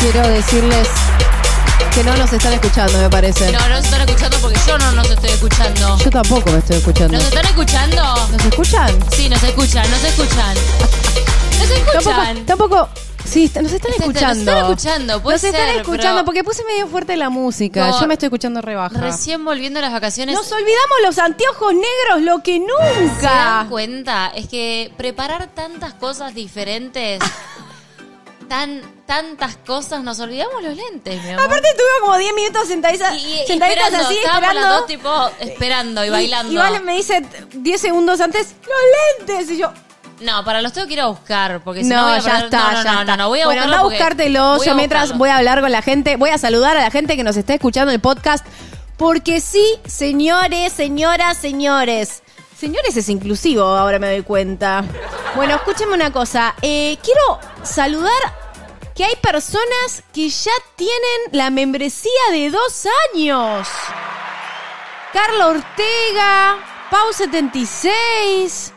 quiero decirles que no nos están escuchando, me parece. No, no se están escuchando porque yo no nos estoy escuchando. Yo tampoco me estoy escuchando. ¿Nos están escuchando? ¿Nos escuchan? Sí, nos escuchan, nos escuchan. Nos Tampoco, escuchan. tampoco. Sí, est- nos están Se- escuchando. Nos están escuchando, puede Nos están ser, escuchando pero porque puse medio fuerte la música. No, Yo me estoy escuchando rebaja. Recién volviendo a las vacaciones. Nos olvidamos los anteojos negros, lo que ¿Se nunca. dan cuenta? Es que preparar tantas cosas diferentes, tan, tantas cosas, nos olvidamos los lentes, mi amor. Aparte estuve como 10 minutos sentaditas, Y- sentaditas esperando, así, esperando. dos tipo esperando y bailando. Y, Vale me dice 10 segundos antes, los lentes. Y yo, No, para los tengo que ir a buscar, porque si no, no, voy a ya está, no, no, ya no, está. no, no, voy a bueno, anda a buscártelo. Yo mientras voy a hablar con la gente, voy a saludar a la gente que nos está escuchando el podcast. Porque sí, señores, señoras, señores. Señores es inclusivo, ahora me doy cuenta. Bueno, escúcheme una cosa. Eh, quiero saludar que hay personas que ya tienen la membresía de dos años. Carla Ortega, Pau 76,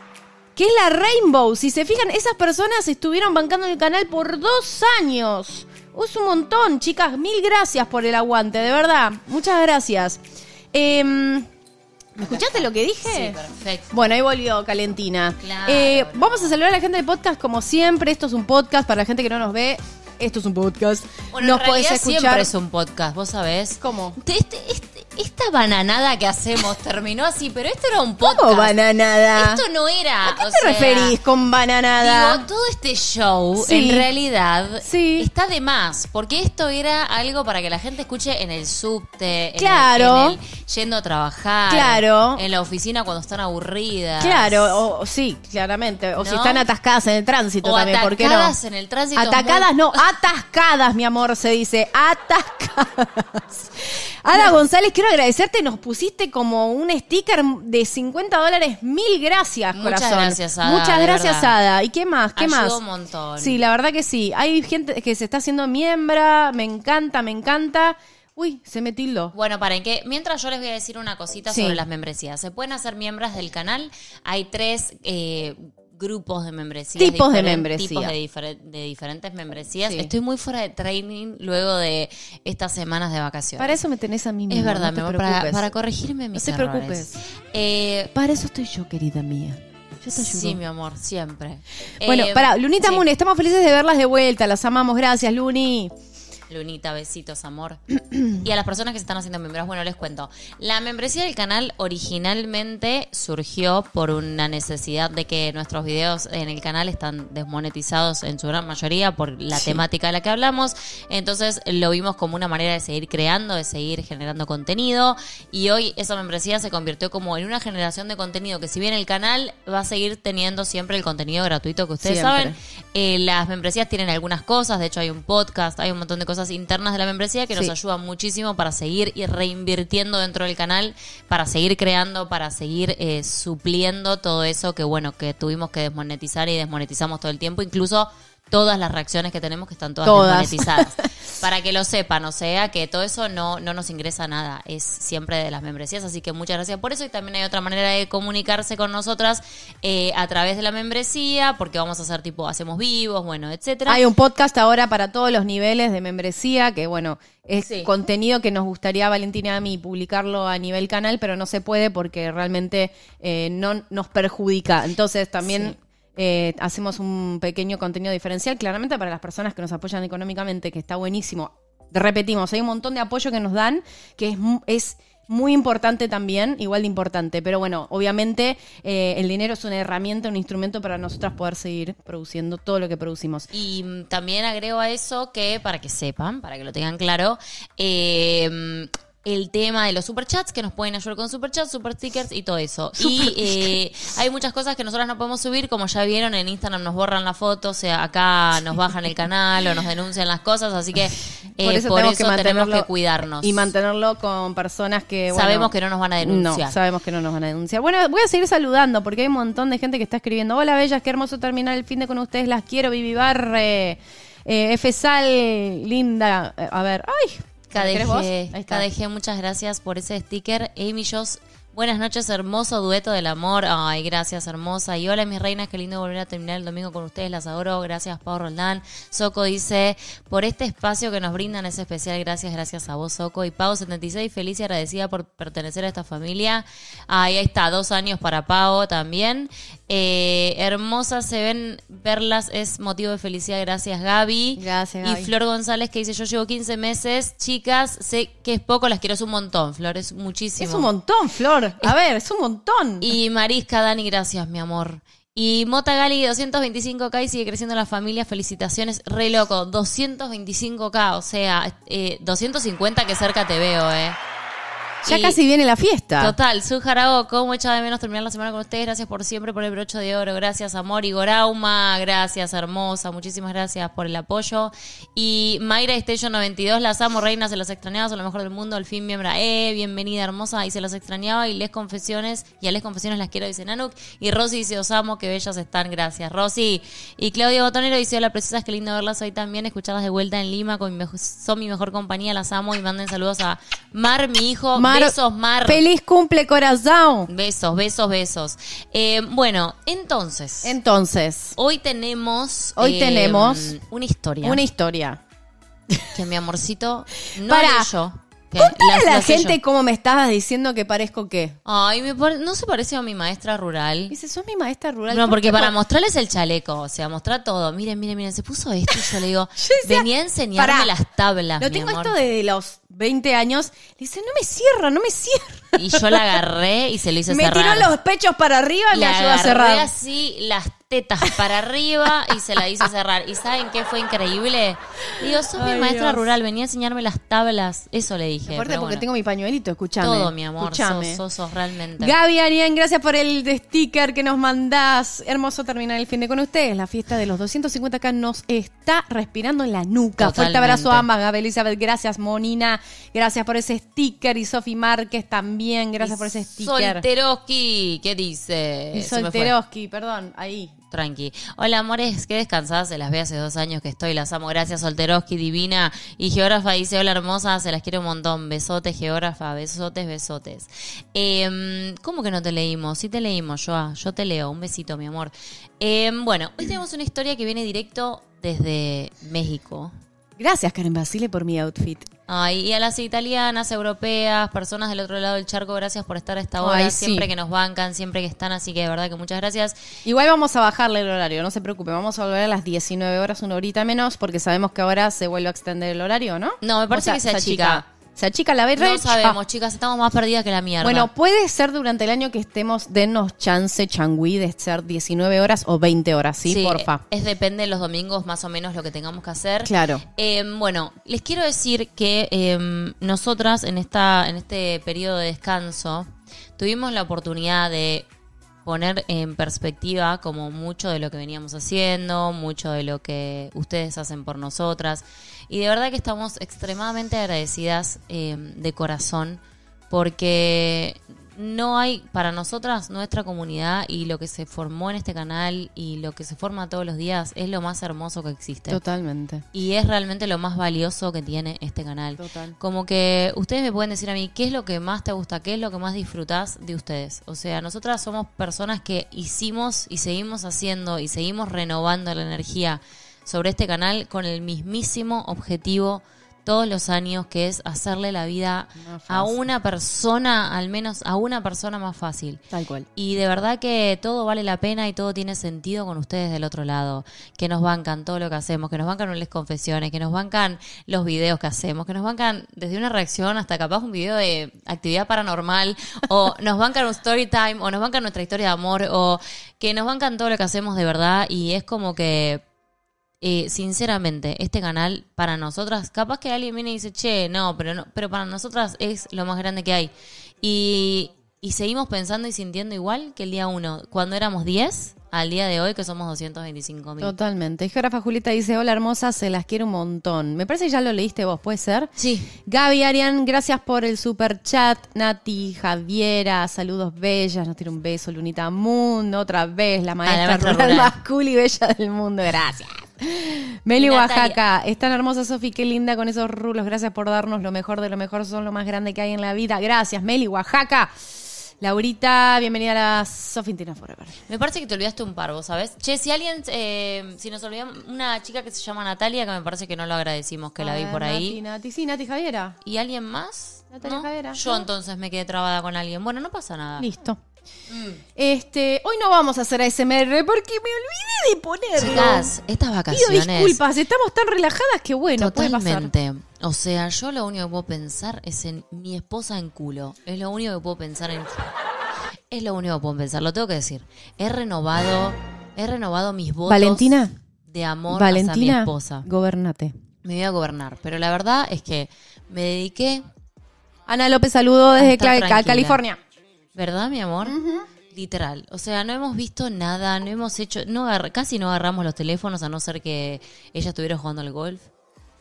que es la Rainbow. Si se fijan, esas personas estuvieron bancando el canal por dos años. Es un montón, chicas. Mil gracias por el aguante, de verdad. Muchas gracias. Em, ¿Me escuchaste lo que dije? Sí, perfecto. Bueno, ahí volvió Calentina. Claro. Eh, vamos a saludar a la gente del podcast como siempre. Esto es un podcast para la gente que no nos ve. Esto es un podcast. Bueno, nos en podés escuchar. siempre es un podcast, ¿vos sabés? ¿Cómo? Este- este- esta bananada que hacemos terminó así, pero esto era un podcast. ¿Cómo bananada? Esto no era. ¿A qué o te sea, referís con bananada? Digo, todo este show Sí. en realidad Sí. está de más, porque esto era algo para que la gente escuche en el subte, en el- Claro. en el yendo a trabajar, Claro. en la oficina cuando están aburridas. Claro, o, sí, claramente. O si están atascadas en el tránsito O también, ¿por qué no? atacadas en el tránsito. Atacadas muy- no, atascadas, mi amor, se dice. Atascadas. Ada González, quiero agradecerte. Nos pusiste como un sticker de 50 dólares. Mil gracias, Muchas corazón. gracias, Ada, Muchas gracias, verdad. Ada. ¿Y qué más? ¿Qué Ayudó más? un montón. Sí, la verdad que sí. Hay gente que se está haciendo miembro. Me encanta, me encanta. Uy, se me tildó. Bueno, paren, que mientras yo les voy a decir una cosita Sí. sobre las membresías. Se pueden hacer miembros del canal. Hay tres eh, grupos de membresías. Tipos de diferen- membresía. Tipos de, difere- de diferentes membresías. Sí. Estoy muy fuera de training luego de estas semanas de vacaciones. Para eso me tenés a mí misma. es verdad, no te amor, para, preocupes. para corregirme mis te errores. preocupes. Eh, Para eso estoy yo, querida mía. Yo te ayudo. sí, mi amor, siempre. Bueno, Eh, para Lunita sí. Moon, estamos felices de verlas de vuelta, las amamos, gracias, Luni. Lunita, besitos, amor. y a las personas que se están haciendo miembros, bueno, les cuento. La membresía del canal originalmente surgió por una necesidad de que nuestros videos en el canal están desmonetizados en su gran mayoría por la temática de la que hablamos. Entonces lo vimos como una manera de seguir creando, de seguir generando contenido. Y hoy esa membresía se convirtió como en una generación de contenido que si bien el canal va a seguir teniendo siempre el contenido gratuito que ustedes Siempre. saben, eh, las membresías tienen algunas cosas, de hecho hay un podcast, hay un montón de cosas internas de la membresía que nos Sí. ayudan muchísimo para seguir y reinvirtiendo dentro del canal, para seguir creando, para seguir eh, supliendo todo eso que bueno, que tuvimos que desmonetizar y desmonetizamos todo el tiempo, incluso todas las reacciones que tenemos que están todas, Todas. desmonetizadas. para que lo sepan, o sea, que todo eso no, no nos ingresa nada, es siempre de las membresías, así que muchas gracias por eso y también hay otra manera de comunicarse con nosotras eh, a través de la membresía, porque vamos a hacer tipo, hacemos vivos, bueno, etcétera. Hay un podcast ahora para todos los niveles de membresía, que bueno, es Sí. contenido que nos gustaría, Valentina y a mí, publicarlo a nivel canal, pero no se puede porque realmente eh, no nos perjudica. Entonces también eh, hacemos un pequeño contenido diferencial, claramente para las personas que nos apoyan económicamente, que está buenísimo. Repetimos, hay un montón de apoyo que nos dan, que es, es muy importante también, igual de importante. Pero bueno, obviamente eh, el dinero es una herramienta, un instrumento para nosotras poder seguir produciendo todo lo que producimos. Y mm, también agrego a eso que, para que sepan, para que lo tengan claro, eh, el tema de los superchats, que nos pueden ayudar con superchats, super stickers y todo eso. y eh, hay muchas cosas que nosotros no podemos subir, como ya vieron, en Instagram nos borran la foto, o sea, acá nos bajan el canal o nos denuncian las cosas, así que eh, por eso, tenemos, que, cuidarnos. Y mantenerlo con personas que. bueno, Sabemos que no nos van a denunciar. No, sabemos que no nos van a denunciar. Bueno, voy a seguir saludando porque hay un montón de gente que está escribiendo. Hola, bellas, qué hermoso terminar el fin de con ustedes. Las quiero, Vivi Barre. Eh, F. Sal, linda. Eh, a ver, ay. KDG, Ahí está. KDG, muchas gracias por ese sticker. Amy Joss Buenas noches, hermoso dueto del amor. Ay, gracias, hermosa. Y hola, mis reinas, qué lindo volver a terminar el domingo con ustedes. Las adoro. Gracias, Pau Roldán. Soco dice, por este espacio que nos brindan es especial. Gracias, gracias a vos, Soco. Y Pau, 76, feliz y agradecida por pertenecer a esta familia. Ay, ahí está, dos años para Pau también. Eh, hermosas se ven, verlas es motivo de felicidad. Gracias, Gaby. Gracias, Gaby. Y Flor González que dice, yo llevo 15 meses. Chicas, sé que es poco, las quiero, es un montón. Flor, es muchísimo. Es un montón, Flor. A ver, es un montón. Y Marisca, Dani, gracias, mi amor. Y Mota Gali, 225k y sigue creciendo la familia. Felicitaciones, re loco. 225k, o sea, eh, 250 que cerca te veo, eh. Ya y- casi viene la fiesta. Total, Su Jarago, cómo echaba de menos terminar la semana con ustedes. Gracias por siempre, por el brocho de oro. Gracias, amor. Y Gorauma, gracias, hermosa. Muchísimas gracias por el apoyo. Y Mayra Station 92, las amo, reinas, se las extrañaba, son lo mejor del mundo. Al fin, miembro, eh, bienvenida, hermosa. Y se las extrañaba. Y les confesiones, y a les confesiones las quiero, dice Nanuk. Y Rosy dice, os amo, que bellas están. Gracias, Rosy. Y Claudia Botonero dice, hola, preciosas, qué lindo verlas hoy también. Escucharlas de vuelta en Lima, con mi son mi mejor compañía, las amo. Y manden saludos a Mar, mi hijo. Mar, Besos, Mar. Feliz cumple, corazón. Besos, besos, besos. Eh, bueno, entonces, Entonces, hoy tenemos... Hoy eh, tenemos Una historia una historia. que mi amorcito no Pará. leyó. Contale a la gente yo. cómo me estabas diciendo que parezco qué. Ay, me pare- no se parece a mi maestra rural. Dice, sos mi maestra rural. No, ¿Por porque para mostrarles el chaleco, o sea, mostrar todo. Miren, miren, miren, se puso esto y yo le digo, Yo decía, venía a enseñarme pará, las tablas, Lo mi tengo amor. esto desde los 20 años. Le dice, no me cierra, no me cierra. Y yo la agarré y se lo hice Me cerrar. tiró los pechos para arriba y me Le ayudó a cerrar. así las tetas para arriba y se la hice cerrar. ¿Y saben qué fue increíble? Digo, sos mi maestra Dios. rural, venía a enseñarme las tablas. Eso le dije. Aparte porque bueno. tengo mi pañuelito, escúchame. todo, mi amor. Sos, sos, sos realmente. Gaby Arián, gracias por el sticker que nos mandás. Hermoso terminar el fin de con ustedes. La fiesta de los 250k nos está respirando en la nuca. Fuerte abrazo a ambas. Gaby Elizabeth, gracias. Monina, gracias por ese sticker. Y Sofi Márquez también, gracias por ese sticker. Solteroski, ¿qué dice? Y. Solteroski, perdón, ahí. Tranqui. Hola, amores, qué descansadas. Se las ve hace dos años que estoy. Las amo. Gracias, Solteroski, divina. Y Geógrafa dice: Hola, hermosa. Se las quiero un montón. Besotes, Geógrafa. Besotes, besotes. Eh, ¿Cómo que no te leímos? Sí te leímos, Joa. Yo te leo. Un besito, mi amor. Eh, bueno, hoy tenemos una historia que viene directo desde México. Gracias, Karen Basile, por mi outfit. Ay, y a las italianas, europeas, personas del otro lado del charco, gracias por estar a esta hora, Ay, sí. siempre que nos bancan, siempre que están, así que de verdad que muchas gracias. Igual vamos a bajarle el horario, no se preocupe. Vamos a volver a las 19 horas, una horita menos, porque sabemos que ahora se vuelve a extender el horario, ¿no? No, me parece que se achica. Se achica la No berrecha. sabemos, chicas, estamos más perdidas que la mierda. Bueno, puede ser durante el año que estemos, denos chance, changüí, de ser 19 horas o 20 horas, ¿sí? Porfa. Es depende de los domingos más o menos lo que tengamos que hacer. Claro. Eh, bueno, les quiero decir que eh, nosotras en esta en este periodo de descanso tuvimos la oportunidad de poner en perspectiva como mucho de lo que veníamos haciendo, mucho de lo que ustedes hacen por nosotras. Y de verdad que estamos extremadamente agradecidas eh, de corazón porque no hay para nosotras nuestra comunidad y lo que se formó en este canal y lo que se forma todos los días es lo más hermoso que existe. Totalmente. Y es realmente lo más valioso que tiene este canal. Total. Como que ustedes me pueden decir a mí, ¿qué es lo que más te gusta? ¿Qué es lo que más disfrutás de ustedes? O sea, nosotras somos personas que hicimos y seguimos haciendo y seguimos renovando la energía sobre este canal con el mismísimo objetivo todos los años, que es hacerle la vida a una persona, al menos a una persona más fácil. Tal cual. Y de verdad que todo vale la pena y todo tiene sentido con ustedes del otro lado. Que nos bancan todo lo que hacemos, que nos bancan las confesiones, que nos bancan los videos que hacemos, que nos bancan desde una reacción hasta capaz un video de actividad paranormal, o nos bancan un story time, o nos bancan nuestra historia de amor, o que nos bancan todo lo que hacemos de verdad. Y es como que eh, sinceramente, este canal para nosotras, capaz que alguien viene y dice, che, no, pero no, pero para nosotras es lo más grande que hay. Y, y seguimos pensando y sintiendo igual que el día uno, cuando éramos 10, al día de hoy que somos 225 mil. Totalmente. Geógrafa Julieta dice, hola hermosa, se las quiero un montón. Me parece que ya lo leíste vos, ¿puede ser? Sí. Gaby Arián, gracias por el super chat. Nati, Javiera, saludos bellas. Nos tira un beso. Lunita Mundo, otra vez, la maestra, maestra rural, rural. más cool y bella del mundo. Gracias. Meli Natalia. Oaxaca, es tan hermosa Sofi, qué linda con esos rulos. Gracias por darnos lo mejor de lo mejor, son lo más grande que hay en la vida. Gracias, Meli Oaxaca. Laurita, bienvenida a la Sofintina Forever. Me parece que te olvidaste un par, vos sabés. Che, si alguien, eh, si nos olvidamos, una chica que se llama Natalia, que me parece que no lo agradecimos, que la vi por ahí. Nati, sí, Nati Javiera. ¿Y alguien más? Natalia ¿No? Javiera. Yo ¿No? entonces me quedé trabada con alguien. Bueno, no pasa nada. Listo. Este, hoy no vamos a hacer ASMR porque me olvidé de ponerlo. Chicas, estas Pido vacaciones. disculpas, estamos tan relajadas que bueno, puede pasar. Totalmente. O sea, yo lo único que puedo pensar es en mi esposa en culo. Es lo único que puedo pensar en. Es lo único que puedo pensar, lo tengo que decir. He renovado, he renovado mis votos Valentina, de amor hacia mi Valentina, esposa. gobernate. Me voy a gobernar. Pero la verdad es que me dediqué, Ana López, saludo desde. California. ¿Verdad, mi amor? Literal. O sea, no hemos visto nada, no hemos hecho, no casi no agarramos los teléfonos a no ser que ella estuviera jugando al golf.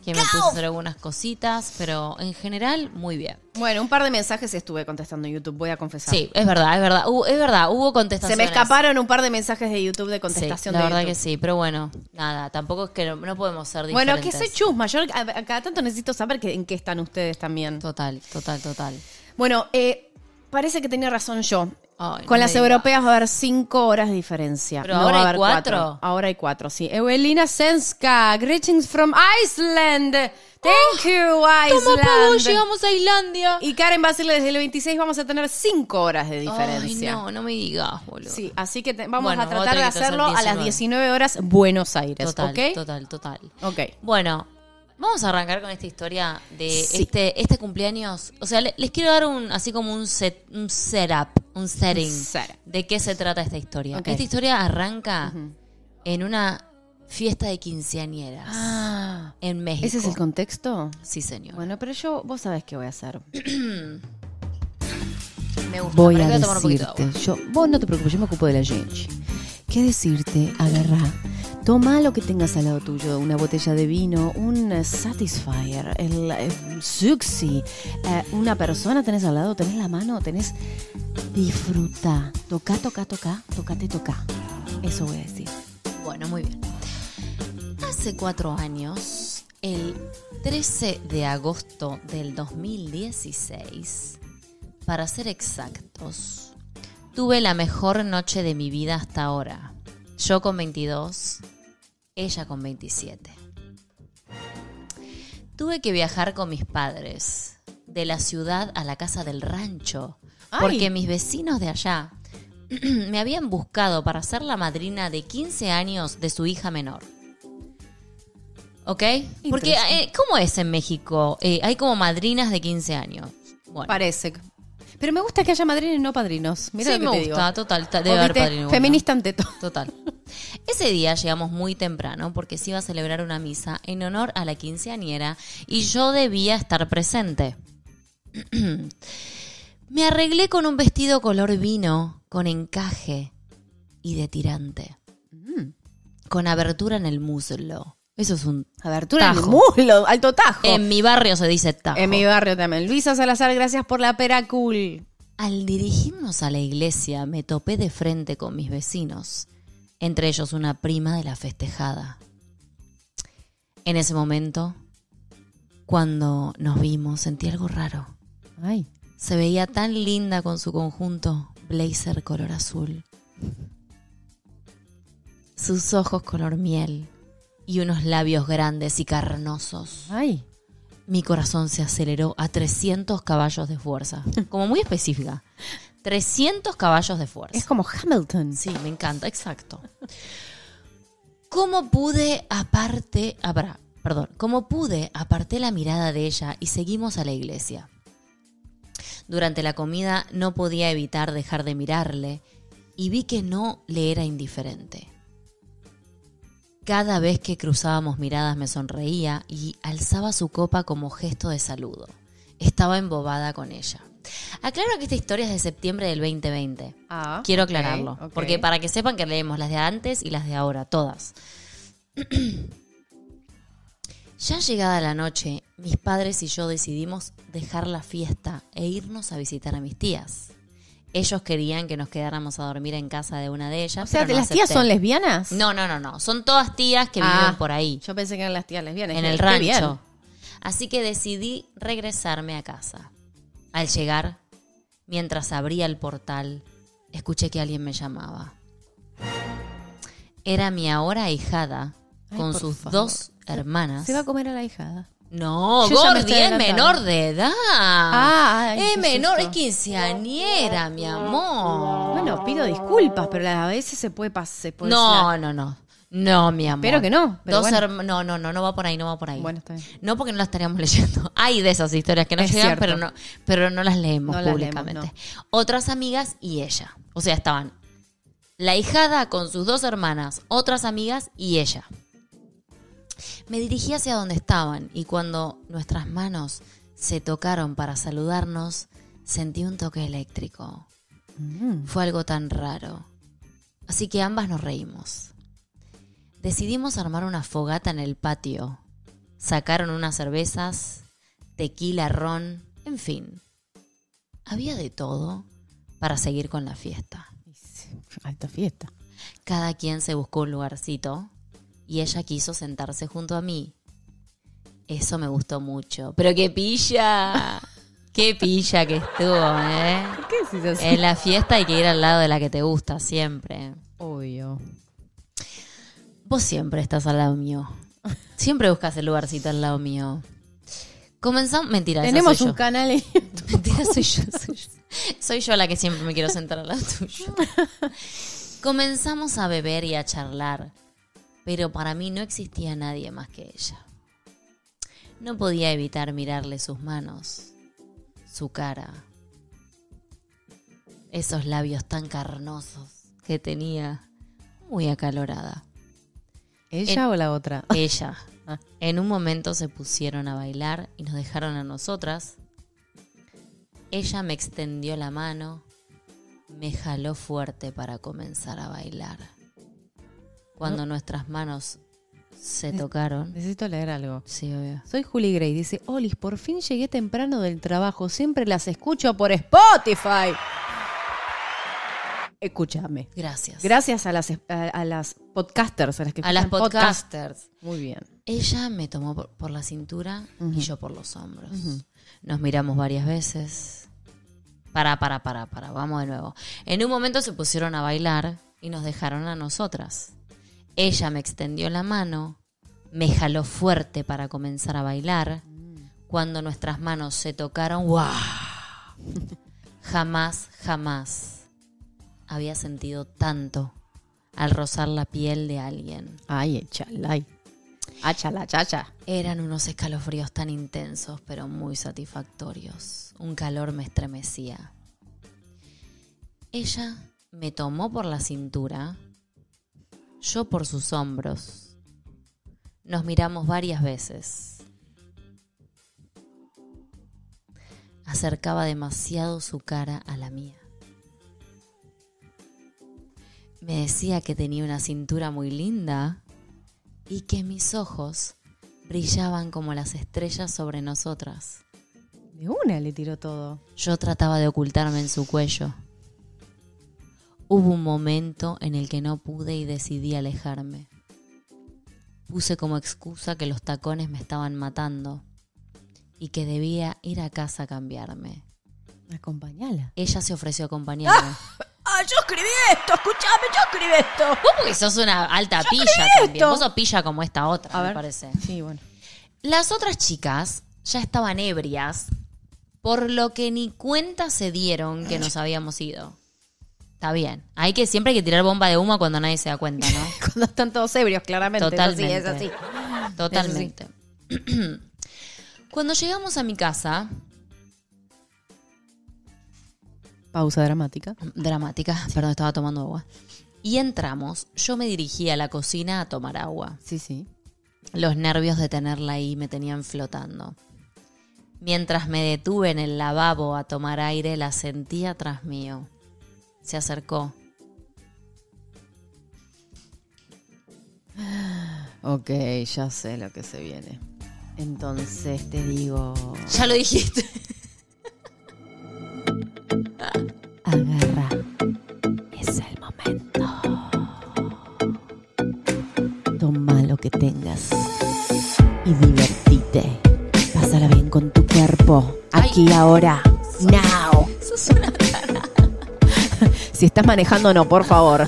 Que me puse a hacer algunas cositas, pero en general, muy bien. Bueno, un par de mensajes estuve contestando en YouTube, voy a confesar. Sí, es verdad, es verdad. Hubo- es verdad, hubo Se contestaciones. me escaparon un par de mensajes de YouTube de Sí, contestación la de verdad YouTube. que sí, pero bueno, nada, tampoco es que no, no podemos ser Bueno, diferentes. que soy chusma. Yo cada tanto necesito saber que- en qué están ustedes también. Total, total, total. Bueno, eh, parece que tenía razón yo. Ay, Con no las europeas va a haber cinco horas de diferencia. Pero No ahora va a hay haber cuatro. Ahora hay cuatro, sí. Evelina Senska, greetings from Iceland. Thank you, Iceland. llegamos a Islandia. Y Karen va a decirle desde el 26 vamos a tener cinco horas de diferencia. Ay, no, no me digas, boludo. Sí, así que te- vamos Bueno, a tratar de hacerlo a las 19. 19 horas Buenos Aires, Total, ¿ok? total, total. Ok. Bueno, vamos a arrancar con esta historia de Sí. este, este cumpleaños. O sea, le- les quiero dar un así como un set, un setup, un setting setup. de qué se trata esta historia. Ok. Esta historia arranca en una fiesta de quinceañeras Ah, en México. ¿ese es el contexto? Sí, señor. Bueno, pero yo, vos sabés qué voy a hacer. me gusta. Voy a voy tomar un poquito de decirte, agua. yo, vos no te preocupes, yo me ocupo de la gente. ¿Qué decirte? Agarrá, toma lo que tengas al lado tuyo, una botella de vino, un Satisfyer, el, eh, Suxi, eh, una persona tenés al lado, tenés la mano, tenés... Disfruta, toca, toca, toca, tocate, toca. Eso voy a decir. Bueno, muy bien. Hace cuatro años, el 13 de agosto del 2016, para ser exactos, tuve la mejor noche de mi vida hasta ahora. Yo con 22, ella con 27. Tuve que viajar con mis padres, de la ciudad a la casa del rancho, Ay. porque mis vecinos de allá me habían buscado para ser la madrina de 15 años de su hija menor. ¿Ok? Porque, eh, ¿cómo es en México? Eh, hay como madrinas de 15 años. Bueno, Parece. Pero me gusta que haya madrinas y no padrinos. Mira sí, lo que me te gusta, digo. total. ta- Debe haber padrino. Feminista ante todo. Total. Ese día llegamos muy temprano porque se iba a celebrar una misa en honor a la quinceañera y yo debía estar presente. Me arreglé con un vestido color vino, con encaje y de tirante. Con abertura en el muslo. Eso es un... Abertura en el Tajo. muslo, alto tajo. En mi barrio se dice tajo. En mi barrio también. Luisa Salazar, gracias por la pera cool. Al dirigirnos a la iglesia me topé de frente con mis vecinos, entre ellos una prima de la festejada. En ese momento, cuando nos vimos, sentí algo raro. Ay. Se veía tan linda con su conjunto blazer color azul. Sus ojos color miel y unos labios grandes y carnosos. Ay. Mi corazón se aceleró a 300 caballos de fuerza. Como muy específica. 300 caballos de fuerza. Es como Hamilton. Sí, me encanta, exacto. ¿Cómo pude aparte, ah, perdón, cómo pude aparté la mirada de ella y seguimos a la iglesia? Durante la comida no podía evitar dejar de mirarle y vi que no le era indiferente. Cada vez que cruzábamos miradas me sonreía y alzaba su copa como gesto de saludo. Estaba embobada con ella. Aclaro que esta historia es de septiembre del 2020. Ah, Quiero aclararlo, porque para que sepan que leemos las de antes y las de ahora, todas. ya llegada la noche, mis padres y yo decidimos dejar la fiesta e irnos a visitar a mis tías. Ellos querían que nos quedáramos a dormir en casa de una de ellas. O sea, pero no ¿las tías son lesbianas? No, no, no, no. Son todas tías que Ah, viven por ahí, Yo pensé que eran las tías lesbianas. en el bien. rancho. Así que decidí regresarme a casa. Al llegar, Mientras abría el portal, escuché que alguien me llamaba. Era mi ahora ahijada Ay, con sus favor. dos hermanas. Se va a comer a la hijada. No, Yo ya me Gordi estoy es adelantando. menor de edad. Ah, ay, es qué menor, es susto. quinceañera, mi amor. Bueno, pido disculpas, pero a veces se puede pasar. No, no, no. No, mi amor. Espero que no, pero Dos bueno. herma- No, no, no, no va por ahí, no va por ahí. Bueno, está bien. No porque no las estaríamos leyendo. Hay de esas historias que no Es llegan, cierto. pero no, pero no las leemos No las públicamente. Otras amigas y ella. O sea, estaban la hijada con sus dos hermanas, otras amigas y ella. Me dirigí hacia donde estaban y cuando nuestras manos se tocaron para saludarnos, sentí un toque eléctrico. Mm. Fue algo tan raro. Así que ambas nos reímos. Decidimos armar una fogata en el patio. Sacaron unas cervezas, tequila, ron, en fin. Había de todo para seguir con la fiesta. Alta fiesta. Cada quien se buscó un lugarcito y ella quiso sentarse junto a mí. Eso me gustó mucho. Pero qué pilla. Qué pilla que estuvo, ¿eh? ¿Por qué decís así? En la fiesta hay que ir al lado de la que te gusta, siempre. Obvio. Vos siempre estás al lado mío. Siempre buscas el lugarcito al lado mío. Comenzamos. Mentira, Tenemos soy un yo. canal en Mentira, soy yo, soy yo. Soy yo la que siempre me quiero sentar al lado tuyo. Comenzamos a beber y a charlar, pero para mí no existía nadie más que ella. No podía evitar mirarle sus manos, su cara, esos labios tan carnosos que tenía, muy acalorada. ¿Ella o la otra? Ella. Ah. En un momento se pusieron a bailar y nos dejaron a nosotras. Ella me extendió la mano, me jaló fuerte para comenzar a bailar. Cuando nuestras manos se tocaron. Necesito leer algo. Sí, obvio. Soy Julie Gray. Dice, Olis, por fin llegué temprano del trabajo. Siempre las escucho por Spotify. Escúchame. Gracias. Gracias a las, a, a las podcasters, a las que a las podcast. podcasters. Muy bien. Ella me tomó por, por la cintura y yo por los hombros. Nos miramos varias veces. Para, para, para, para. Vamos de nuevo. En un momento se pusieron a bailar y nos dejaron a nosotras. Ella me extendió la mano, me jaló fuerte para comenzar a bailar. Cuando nuestras manos se tocaron, ¡wow! Jamás, jamás había sentido tanto al rozar la piel de alguien. Ay, échala. ay. Áchala, chacha. Eran unos escalofríos tan intensos, pero muy satisfactorios. Un calor me estremecía. Ella me tomó por la cintura, yo por sus hombros. Nos miramos varias veces. Acercaba demasiado su cara a la mía. Me decía que tenía una cintura muy linda y que mis ojos brillaban como las estrellas sobre nosotras. De una le tiró todo. Yo trataba de ocultarme en su cuello. Hubo un momento en el que no pude y decidí alejarme. Puse como excusa que los tacones me estaban matando y que debía ir a casa a cambiarme. Acompañala. Ella se ofreció a acompañarme. Ah, yo escribí esto, escúchame, yo escribí esto. Vos porque sos una alta pilla también. esto. Vos sos pilla como esta otra, A me ver. parece. Sí, bueno. Las otras chicas ya estaban ebrias, por lo que ni cuenta se dieron que nos habíamos ido. Está bien. Hay que siempre hay que tirar bomba de humo cuando nadie se da cuenta, ¿no? Cuando están todos ebrios, claramente. Totalmente. Es así, es así. Totalmente. Cuando llegamos a mi casa, Pausa dramática. dramática, perdón, estaba tomando agua, y entramos, yo me dirigí a la cocina a tomar agua. Sí, sí. Los nervios de tenerla ahí me tenían flotando. Mientras me detuve en el lavabo a tomar aire, la sentí atrás mío. Se acercó. Ok, ya sé lo que se viene. Entonces te digo. Ya lo dijiste. Agarra. Es el momento. Toma lo que tengas. Y divertite. Pásala bien con tu cuerpo. Aquí, ahora. Now. Si estás manejando, no, por favor.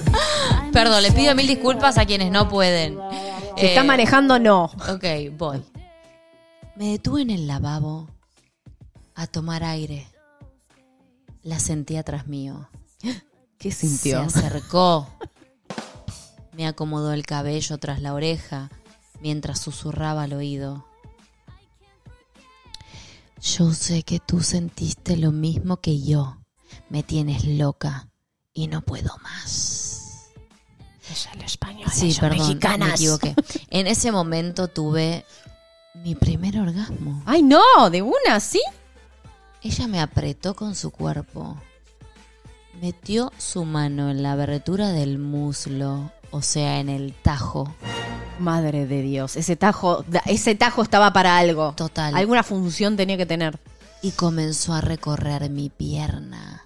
Perdón, les pido mil disculpas a quienes no pueden. Si Eh, estás manejando, no. Ok, voy. Me detuve en el lavabo a tomar aire. La sentí atrás mío. ¿Qué Se sintió? acercó. Me acomodó el cabello tras la oreja mientras susurraba al oído. Yo sé que tú sentiste lo mismo que yo. Me tienes loca y no puedo más. Sí, perdón, me equivoqué. En ese momento tuve mi primer orgasmo. Ay, no, de una, ¿sí? Ella me apretó con su cuerpo. Metió su mano en la abertura del muslo, o sea, en el tajo. Madre de Dios, ese tajo, ese tajo estaba para algo. Total. Alguna función tenía que tener. Y comenzó a recorrer mi pierna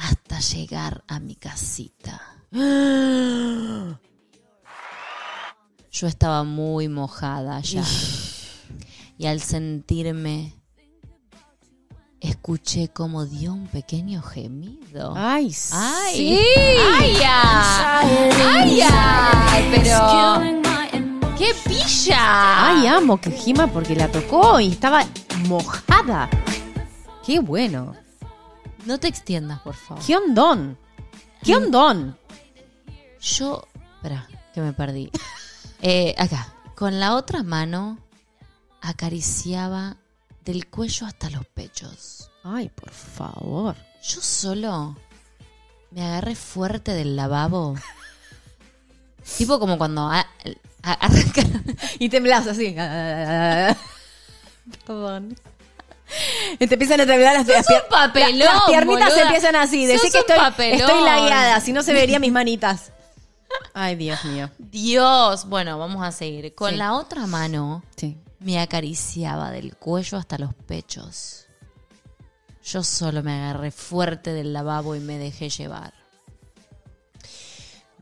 hasta llegar a mi casita. Yo estaba muy mojada ya. Y al sentirme, escuché como dio un pequeño gemido. Ay, ¡Ay! sí. ¡Ay, ya! ¡Ay, ya! Pero... ¡Qué pilla! Ay, amo que gima porque la tocó y estaba mojada. Qué bueno. No te extiendas, por favor. Qué ondón. Qué ondón. Yo... Espera, que me perdí. Eh, acá. Con la otra mano acariciaba del cuello hasta los pechos. Ay, por favor. Yo solo me agarré fuerte del lavabo. tipo como cuando a- a- arranca... Y temblás así. Perdón. Y te empiezan a temblar las, las, un pier- papelón, la- las piernitas boluda. se empiezan así. Sos que estoy, papelón. estoy lagueada, si no se verían mis manitas. Ay, Dios mío. Dios. Bueno, vamos a seguir. Con Sí. la otra mano Sí. me acariciaba del cuello hasta los pechos. Yo solo me agarré fuerte del lavabo y me dejé llevar.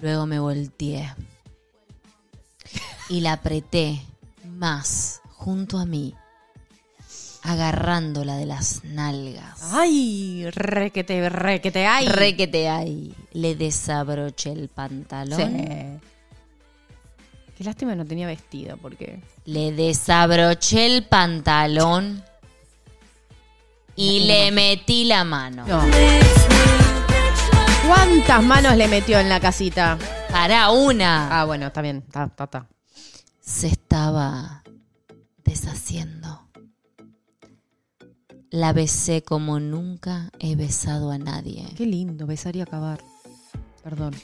Luego me volteé y la apreté más junto a mí, agarrándola de las nalgas. Ay, requete, requete, ay. Requete ahí. Le desabroché el pantalón. Sí. Qué lástima no tenía vestido, porque... Le desabroché el pantalón y le metí la mano. No. ¿Cuántas manos le metió en la casita? Para una. Ah, bueno, está bien. Está, está, está. Se estaba deshaciendo. La besé como nunca he besado a nadie. Qué lindo, besar y acabar. Perdón.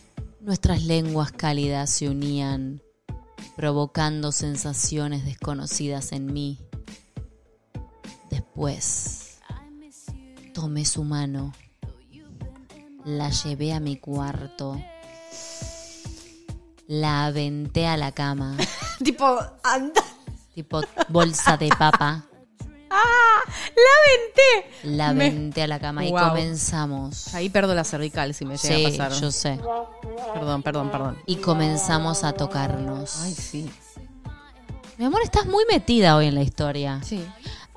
Nuestras lenguas cálidas se unían, provocando sensaciones desconocidas en mí. Después, tomé su mano, la llevé a mi cuarto, la aventé a la cama, tipo, anda. tipo bolsa de papa, ¡La venté! la Me- a la cama y comenzamos. Ahí perdo la cervical si me llega Sí, a pasar. yo sé. Perdón, perdón, perdón. Y comenzamos a tocarnos. Ay, sí. Mi amor, estás muy metida hoy en la historia. Sí.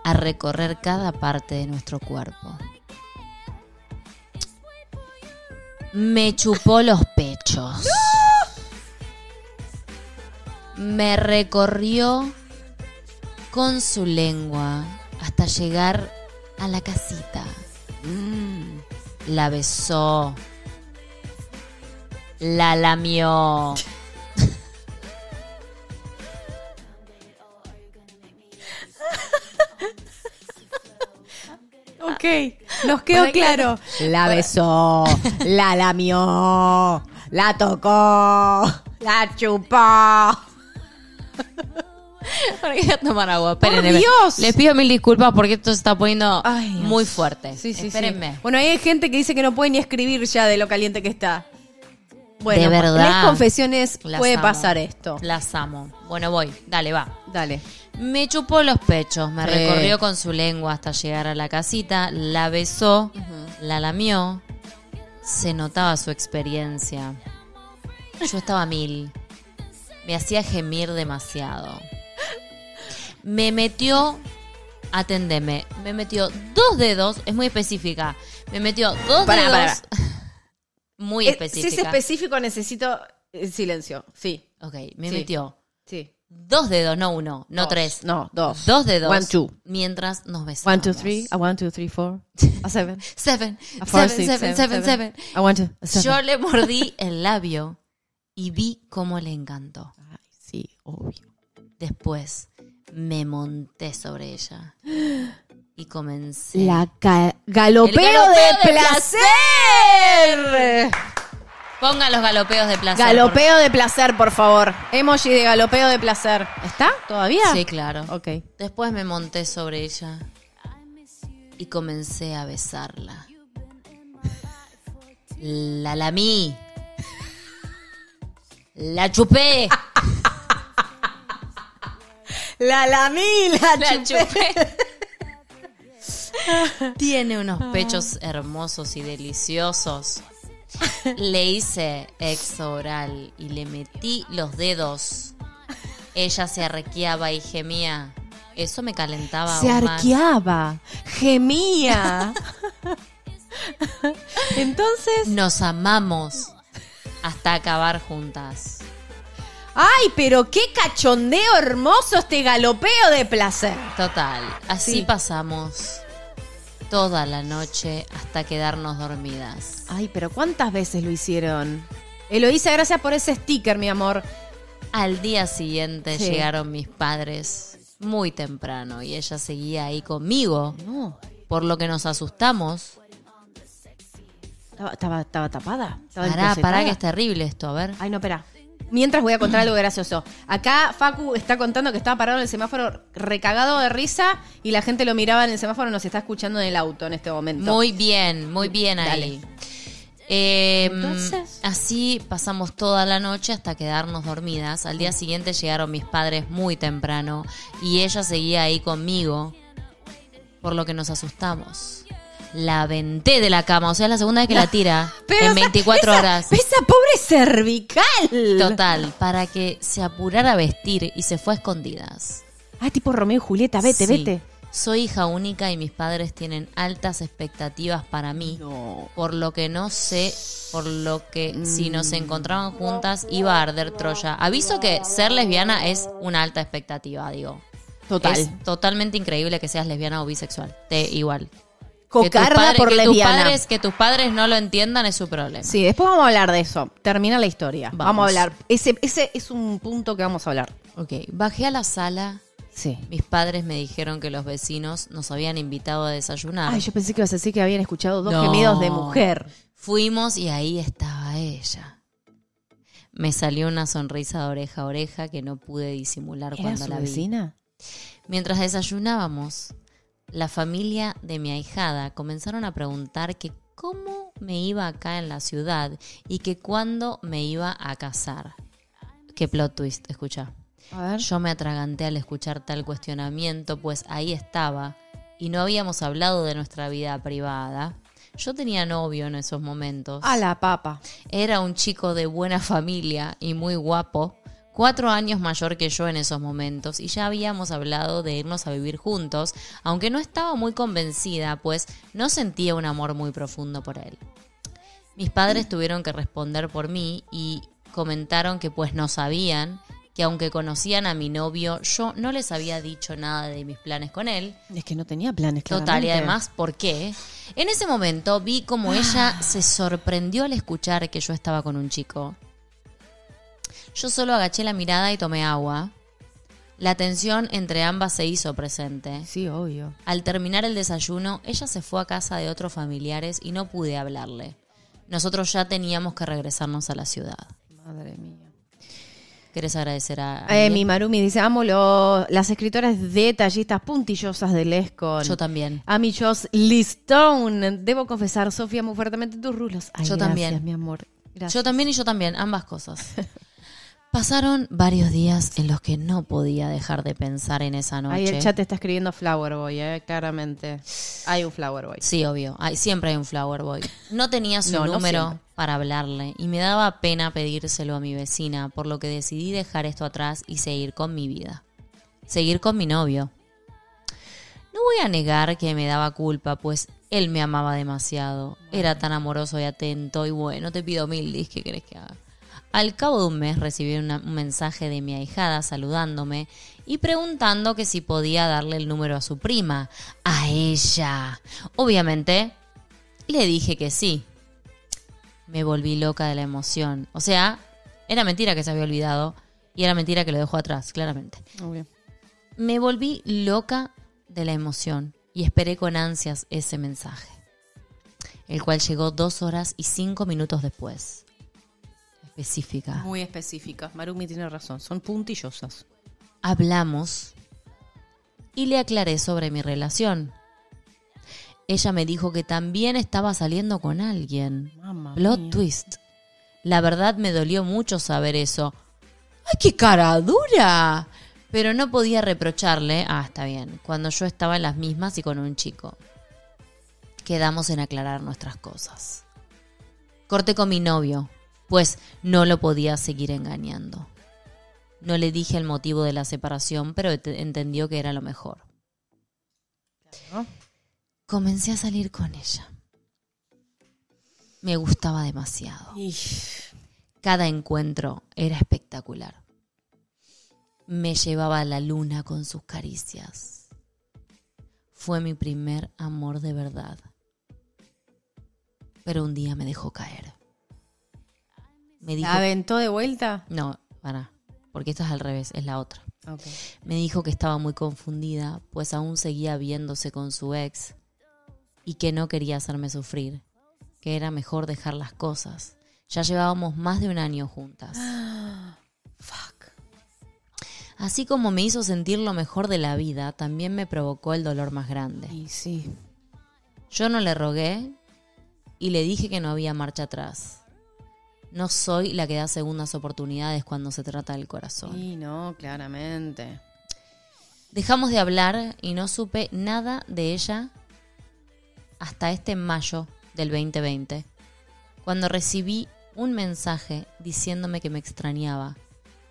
a recorrer cada parte de nuestro cuerpo. Me chupó los pechos. Me recorrió con su lengua hasta llegar a la casita. La besó. La lamió. Ok, nos quedó Para que- claro. La besó, la lamió, la tocó, la chupó. Voy a tomar agua. ¡Por Espérenme. Dios! Les pido mil disculpas porque esto se está poniendo Ay, Dios. muy fuerte. Sí, sí, Espérenme. sí. Bueno, hay gente que dice que no puede ni escribir ya de lo caliente que está. Bueno, De verdad. las confesiones Las puede amo. pasar esto. Las amo. Bueno, voy. Dale, va. Dale. Me chupó los pechos, me Sí. recorrió con su lengua hasta llegar a la casita, la besó, la lamió. Se notaba su experiencia. Yo estaba a mil. Me hacía gemir demasiado. Me metió, atendeme, me metió dos dedos, es muy específica. Me metió dos Pará, dedos. pará, Muy Eh, específica. Si es específico, necesito eh, silencio. Sí, Ok, me Sí. metió sí. dos dedos, no uno, no Dos. tres. No, dos. Dos dedos. One, two. Mientras nos besamos. One, two, three. A one, two, three, four. A seven. Seven. A four, Seven, six, seven, seven, seven. A one, two, a seven. Yo le mordí el labio y vi cómo le encantó. Ay, sí, obvio. Después me monté sobre ella y comencé. La ca- galopeo, de, de placer. Pongan los galopeos de placer. Galopeo de placer, por favor. Emoji de galopeo de placer. ¿Está? ¿Todavía? Sí, claro. Ok. Después me monté sobre ella y comencé a besarla. La lamí. La chupé. La lamí, la, La chupé. chupé. Tiene unos pechos hermosos y deliciosos. Le hice exo oral y le metí los dedos. Ella se arrequeaba y gemía. Eso me calentaba Se aún más. arqueaba, gemía. Entonces, Nos amamos hasta acabar juntas. Ay, pero qué cachondeo hermoso este galopeo de placer. Total, así Sí. pasamos toda la noche hasta quedarnos dormidas. Ay, pero ¿cuántas veces lo hicieron? Eloísa, gracias por ese sticker, mi amor. Al día siguiente Sí. llegaron mis padres muy temprano y ella seguía ahí conmigo, No, por lo que nos asustamos. estaba, estaba, estaba tapada. Estaba Pará, enclosetada. pará que es terrible esto, a ver. Ay, no, espera. Mientras voy a contar algo gracioso. Acá Facu está contando que estaba parado en el semáforo recagado de risa y la gente lo miraba en el semáforo y nos está escuchando en el auto en este momento. Muy bien, muy bien ahí. Eh, Entonces- así pasamos toda la noche hasta quedarnos dormidas. Al día siguiente llegaron mis padres muy temprano y ella seguía ahí conmigo, por lo que nos asustamos. La aventé de la cama, o sea, es la segunda vez que la tira Pero en esa- 24 esa- horas. Esa pobre cervical. Total, para que se apurara a vestir y se fue a escondidas. Ah, tipo Romeo y Julieta, vete, Sí. vete. Soy hija única y mis padres tienen altas expectativas para mí. No. Por lo que no sé, por lo que si nos Mm. encontraban juntas iba a arder Troya. Aviso que ser lesbiana es una alta expectativa, digo. Total. Es totalmente increíble que seas lesbiana o bisexual. Te igual. Cocarda por que tus padres, que tus padres no lo entiendan es su problema. Sí, después vamos a hablar de eso. Termina la historia. Vamos, Vamos. a hablar. Ese, ese es un punto que vamos a hablar. Ok, bajé a la sala. Sí. Mis padres me dijeron que los vecinos nos habían invitado a desayunar. Ay, yo pensé que ibas a decir que habían escuchado dos No. gemidos de mujer. Fuimos y ahí estaba ella. Me salió una sonrisa de oreja a oreja que no pude disimular ¿Era cuando su la vi. vecina? Mientras desayunábamos, la familia de mi ahijada comenzaron a preguntar que cómo me iba acá en la ciudad y que cuándo me iba a casar. Qué plot twist, escucha. A ver. Yo me atraganté al escuchar tal cuestionamiento, pues ahí estaba y no habíamos hablado de nuestra vida privada. Yo tenía novio en esos momentos. A la papa. Era un chico de buena familia y muy guapo, cuatro años mayor que yo en esos momentos, y ya habíamos hablado de irnos a vivir juntos, aunque no estaba muy convencida, pues no sentía un amor muy profundo por él. Mis padres tuvieron que responder por mí y comentaron que pues no sabían, que aunque conocían a mi novio, yo no les había dicho nada de mis planes con él, Es que no tenía planes, Total, y además, ¿por qué? En ese momento vi como ella se sorprendió al escuchar que yo estaba con un chico. Yo solo agaché la mirada y tomé agua. La tensión entre ambas se hizo presente. Sí, obvio. Al terminar el desayuno, ella se fue a casa de otros familiares y no pude hablarle. Nosotros ya teníamos que regresarnos a la ciudad. Madre mía. ¿Querés agradecer a Eh, mi Marumi dice, amo las escritoras detallistas puntillosas de Lescon. Yo también. A mi Joss Listone. Debo confesar, Sofía, muy fuertemente tus rulos. Ay, Yo gracias, también. mi amor. Gracias. Yo también y yo también, ambas cosas. Pasaron varios días en los que no podía dejar de pensar en esa noche. Ahí el chat está escribiendo Flower Boy, eh, claramente. Hay un Flower Boy. Sí, obvio. Hay, siempre hay un flower boy. No tenía su No, número para hablarle y me daba pena pedírselo a mi vecina, por lo que decidí dejar esto atrás y seguir con mi vida. Seguir con mi novio. No voy a negar que me daba culpa, pues Él me amaba demasiado, era tan amoroso y atento y bueno, te pido mil dis, ¿qué querés que haga? Al cabo de un mes recibí una- un mensaje de mi ahijada saludándome y preguntando que si podía darle el número a su prima, a ella. Obviamente, le dije que sí. Me volví loca de la emoción. O sea, era mentira que se había olvidado y era mentira que lo dejó atrás, claramente. Obvio. Me volví loca de la emoción y esperé con ansias ese mensaje, el cual llegó dos horas y cinco minutos después. Muy específicas. Marumi tiene razón. Son puntillosas. Hablamos y le aclaré sobre mi relación. Ella me dijo que también estaba saliendo con alguien. Mamma Plot mía. twist. La verdad me dolió mucho saber eso. ¡Ay, qué cara dura! Pero no podía reprocharle, ah, está bien, cuando yo estaba en las mismas y con un chico. Quedamos en aclarar nuestras cosas. Corté con mi novio, pues no lo podía seguir engañando. No le dije el motivo de la separación, pero ent- entendió que era lo mejor. Comencé a salir con ella. Me gustaba demasiado. Cada encuentro era espectacular. Me llevaba a la luna con sus caricias. Fue mi primer amor de verdad. Pero un día me dejó caer. Me dijo... ¿La aventó de vuelta? No, para, porque esta es al revés, es la otra. Me dijo que estaba muy confundida, pues aún seguía viéndose con su ex y que no quería hacerme sufrir, que era mejor dejar las cosas. Ya llevábamos más de un año juntas. Fuck. Así como me hizo sentir lo mejor de la vida, también me provocó el dolor más grande. Y sí. Yo no le rogué y le dije que no había marcha atrás. No soy la que da segundas oportunidades cuando se trata del corazón. Y no, claramente. Dejamos de hablar y no supe nada de ella hasta este mayo del 2020, cuando recibí un mensaje diciéndome que me extrañaba,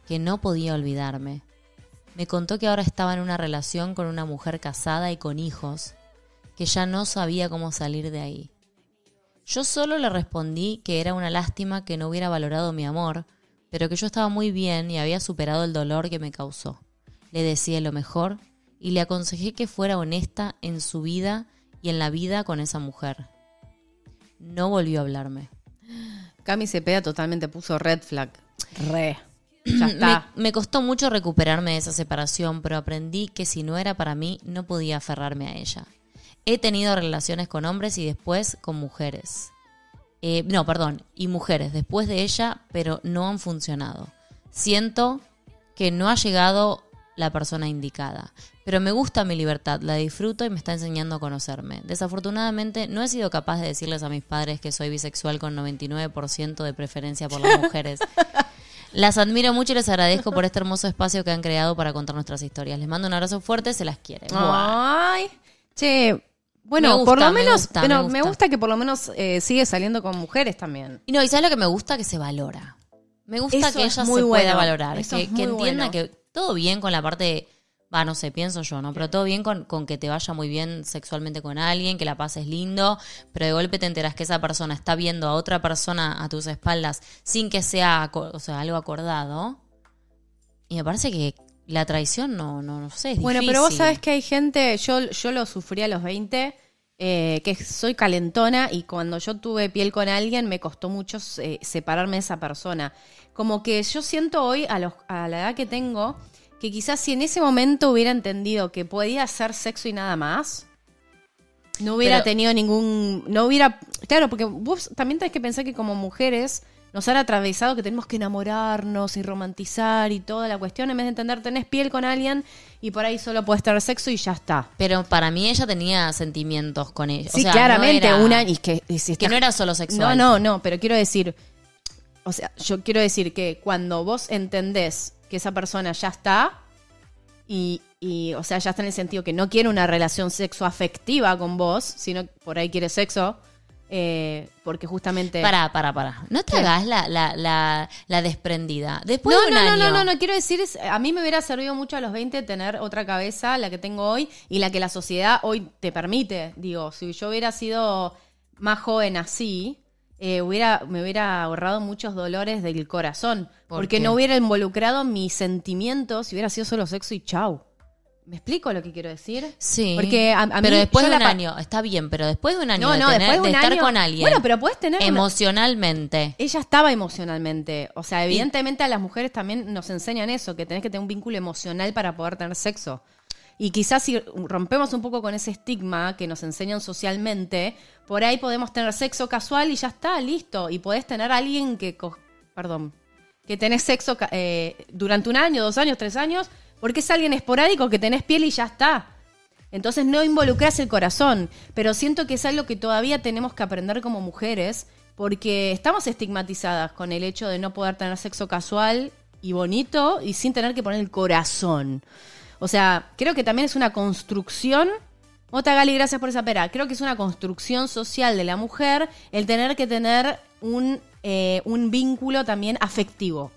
que no podía olvidarme. Me contó que ahora estaba en una relación con una mujer casada y con hijos, que ya no sabía cómo salir de ahí. Yo solo le respondí que era una lástima que no hubiera valorado mi amor, pero que yo estaba muy bien y había superado el dolor que me causó. Le deseé lo mejor y le aconsejé que fuera honesta en su vida y en la vida con esa mujer. No volvió a hablarme. Cami Cepeda totalmente puso red flag. Re. Ya está. Me, me costó mucho recuperarme de esa separación, pero aprendí que si no era para mí, no podía aferrarme a ella. He tenido relaciones con hombres y después con mujeres. Eh, no, perdón, y mujeres después de ella, pero no han funcionado. Siento que no ha llegado la persona indicada. Pero me gusta mi libertad, la disfruto y me está enseñando a conocerme. Desafortunadamente, no he sido capaz de decirles a mis padres que soy bisexual con 99% de preferencia por las mujeres. Las admiro mucho y les agradezco por este hermoso espacio que han creado para contar nuestras historias. Les mando un abrazo fuerte, se las quiere. Ay. Che. Bueno, gusta, por lo me menos, gusta, pero me me gusta. que por lo menos eh, sigue saliendo con mujeres también. Y no, y ¿sabes lo que me gusta? Que se valora. Me gusta Eso que ella muy se pueda valorar. Eso Que, es que muy entienda bueno. que todo bien con la parte. Va, no sé, pienso yo, ¿no? Pero todo bien con, con que te vaya muy bien sexualmente con alguien, que la pases lindo, pero de golpe te enteras que esa persona está viendo a otra persona a tus espaldas sin que sea o sea, algo acordado. Y me parece que la traición no, no, no sé, es Bueno, pero vos sabés que hay gente, yo, yo lo sufrí a los 20, eh, que soy calentona y cuando yo tuve piel con alguien me costó mucho eh, separarme de esa persona. Como que yo siento hoy, a, los, a la edad que tengo, que quizás si en ese momento hubiera entendido que podía hacer sexo y nada más, no hubiera Pero- tenido ningún... No hubiera... Claro, porque vos también tenés que pensar que como mujeres nos han atravesado que tenemos que enamorarnos y romantizar y toda la cuestión. En vez de entender, tenés piel con alguien y por ahí solo puedes tener sexo y ya está. Pero para mí ella tenía sentimientos con ella. Sí, O sea, claramente, no era- una... Y que, y si que no era solo No, sexual. no, no, pero quiero decir... O sea, yo quiero decir que cuando vos entendés que esa persona ya está y, y, o sea, ya está en el sentido que no quiere una relación sexoafectiva con vos, sino por ahí quiere sexo, eh, porque justamente... Pará, pará, pará. No te ¿Qué? hagas la, la, la, la desprendida. Después no, de un no, no, no, no, no, quiero decir, es- a mí me hubiera servido mucho a los 20 tener otra cabeza, la que tengo hoy, y la que la sociedad hoy te permite. Digo, si yo hubiera sido más joven así, eh, hubiera, me hubiera ahorrado muchos dolores del corazón, ¿Por porque qué? no hubiera involucrado mis sentimientos, si hubiera sido solo sexo y chau. ¿Me explico lo que quiero decir? Sí. Porque a, a mí, pero después de un la año, está bien, pero después de un año No, de, no, tener- después de de un estar año- con alguien. Bueno, pero puedes tener una- emocionalmente. Ella estaba emocionalmente. O sea, evidentemente a las mujeres también nos enseñan eso, que tenés que tener un vínculo emocional para poder tener sexo. Y quizás si rompemos un poco con ese estigma que nos enseñan socialmente, por ahí podemos tener sexo casual y ya está, listo. Y podés tener a alguien que, co- perdón, que tenés sexo eh, durante un año, dos años, tres años, porque es alguien esporádico que tenés piel y ya está. Entonces no involucras el corazón, pero siento que es algo que todavía tenemos que aprender como mujeres, porque estamos estigmatizadas con el hecho de no poder tener sexo casual y bonito y sin tener que poner el corazón. O sea, creo que también es una construcción. Ota Gali, gracias por esa pera. Creo que es una construcción social de la mujer el tener que tener un, eh, un vínculo también afectivo.